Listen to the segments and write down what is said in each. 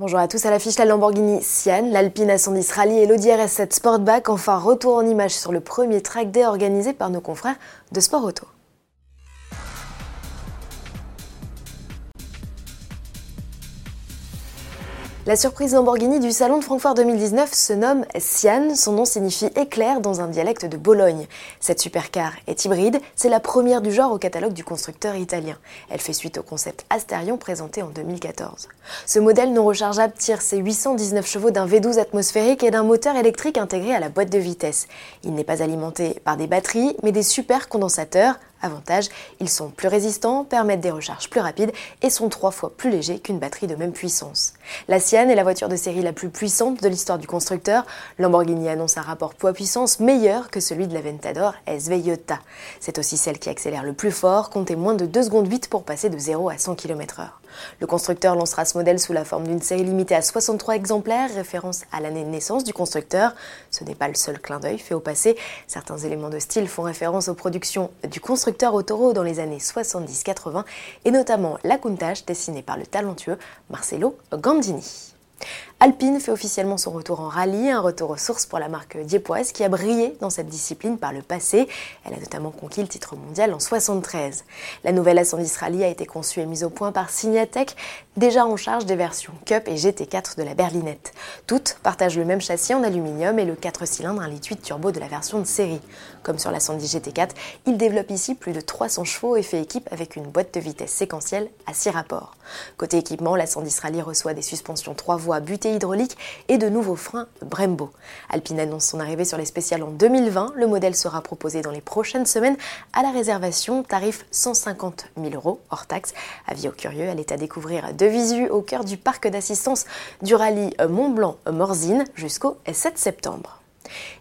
Bonjour à tous, à l'affiche la Lamborghini Sian, l'Alpine A110 Rally et l'Audi RS7 Sportback, enfin retour en image sur le premier track day organisé par nos confrères de Sport Auto. La surprise Lamborghini du salon de Francfort 2019 se nomme Sian, son nom signifie éclair dans un dialecte de Bologne. Cette supercar est hybride, c'est la première du genre au catalogue du constructeur italien. Elle fait suite au concept Asterion présenté en 2014. Ce modèle non rechargeable tire ses 819 chevaux d'un V12 atmosphérique et d'un moteur électrique intégré à la boîte de vitesse. Il n'est pas alimenté par des batteries, mais des supercondensateurs Avantage, ils sont plus résistants, permettent des recharges plus rapides et sont trois fois plus légers qu'une batterie de même puissance. La Sienne est la voiture de série la plus puissante de l'histoire du constructeur. Lamborghini annonce un rapport poids-puissance meilleur que celui de la Ventador SV Iota. C'est aussi celle qui accélère le plus fort, comptez moins de 2 secondes 8 pour passer de 0 à 100 km/h. Le constructeur lancera ce modèle sous la forme d'une série limitée à 63 exemplaires, référence à l'année de naissance du constructeur. Ce n'est pas le seul clin d'œil fait au passé. Certains éléments de style font référence aux productions du constructeur Autoro dans les années 70-80 et notamment la Countach dessinée par le talentueux Marcelo Gandini. Alpine fait officiellement son retour en rallye, un retour aux sources pour la marque diepoise qui a brillé dans cette discipline par le passé. Elle a notamment conquis le titre mondial en 73. La nouvelle A110 Rallye a été conçue et mise au point par Signatech, déjà en charge des versions Cup et GT4 de la berlinette. Toutes partagent le même châssis en aluminium et le 4 cylindres 1 litre 8 turbo de la version de série. Comme sur la 110 GT4, il développe ici plus de 300 chevaux et fait équipe avec une boîte de vitesse séquentielle à 6 rapports. Côté équipement, la 110 Rallye reçoit des suspensions 3 voies butées hydraulique et de nouveaux freins Brembo. Alpine annonce son arrivée sur les spéciales en 2020. Le modèle sera proposé dans les prochaines semaines à la réservation, tarif 150 000 euros hors taxe. Avis aux curieux, elle est à découvrir de visu au cœur du parc d'assistance du rallye Mont-Blanc-Morzine jusqu'au 7 septembre.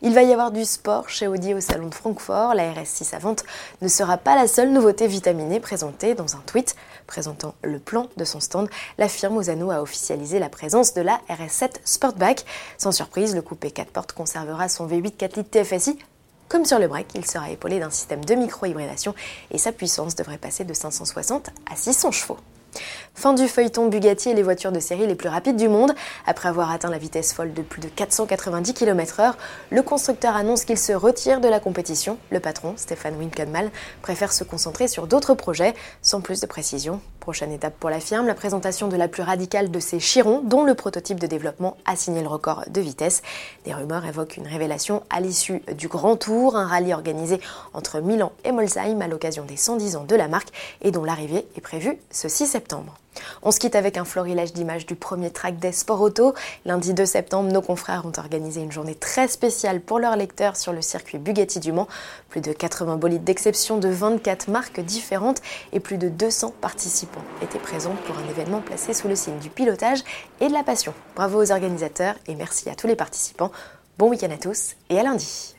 Il va y avoir du sport chez Audi au salon de Francfort. La RS6 à vente ne sera pas la seule nouveauté vitaminée présentée dans un tweet présentant le plan de son stand. La firme Osano a officialisé la présence de la RS7 Sportback. Sans surprise, le coupé 4 portes conservera son V8 4 litres TFSI comme sur le break, il sera épaulé d'un système de micro-hybridation et sa puissance devrait passer de 560 à 600 chevaux. Fin du feuilleton Bugatti et les voitures de série les plus rapides du monde. Après avoir atteint la vitesse folle de plus de 490 km/h, le constructeur annonce qu'il se retire de la compétition. Le patron, Stéphane Winkelmann, préfère se concentrer sur d'autres projets, sans plus de précision. Prochaine étape pour la firme, la présentation de la plus radicale de ces chirons, dont le prototype de développement a signé le record de vitesse. Des rumeurs évoquent une révélation à l'issue du Grand Tour, un rallye organisé entre Milan et Molsheim à l'occasion des 110 ans de la marque et dont l'arrivée est prévue ce 6 septembre. On se quitte avec un florilège d'images du premier track des Sport Auto. Lundi 2 septembre, nos confrères ont organisé une journée très spéciale pour leurs lecteurs sur le circuit Bugatti du Mans. Plus de 80 bolides d'exception de 24 marques différentes et plus de 200 participants étaient présents pour un événement placé sous le signe du pilotage et de la passion. Bravo aux organisateurs et merci à tous les participants. Bon week-end à tous et à lundi.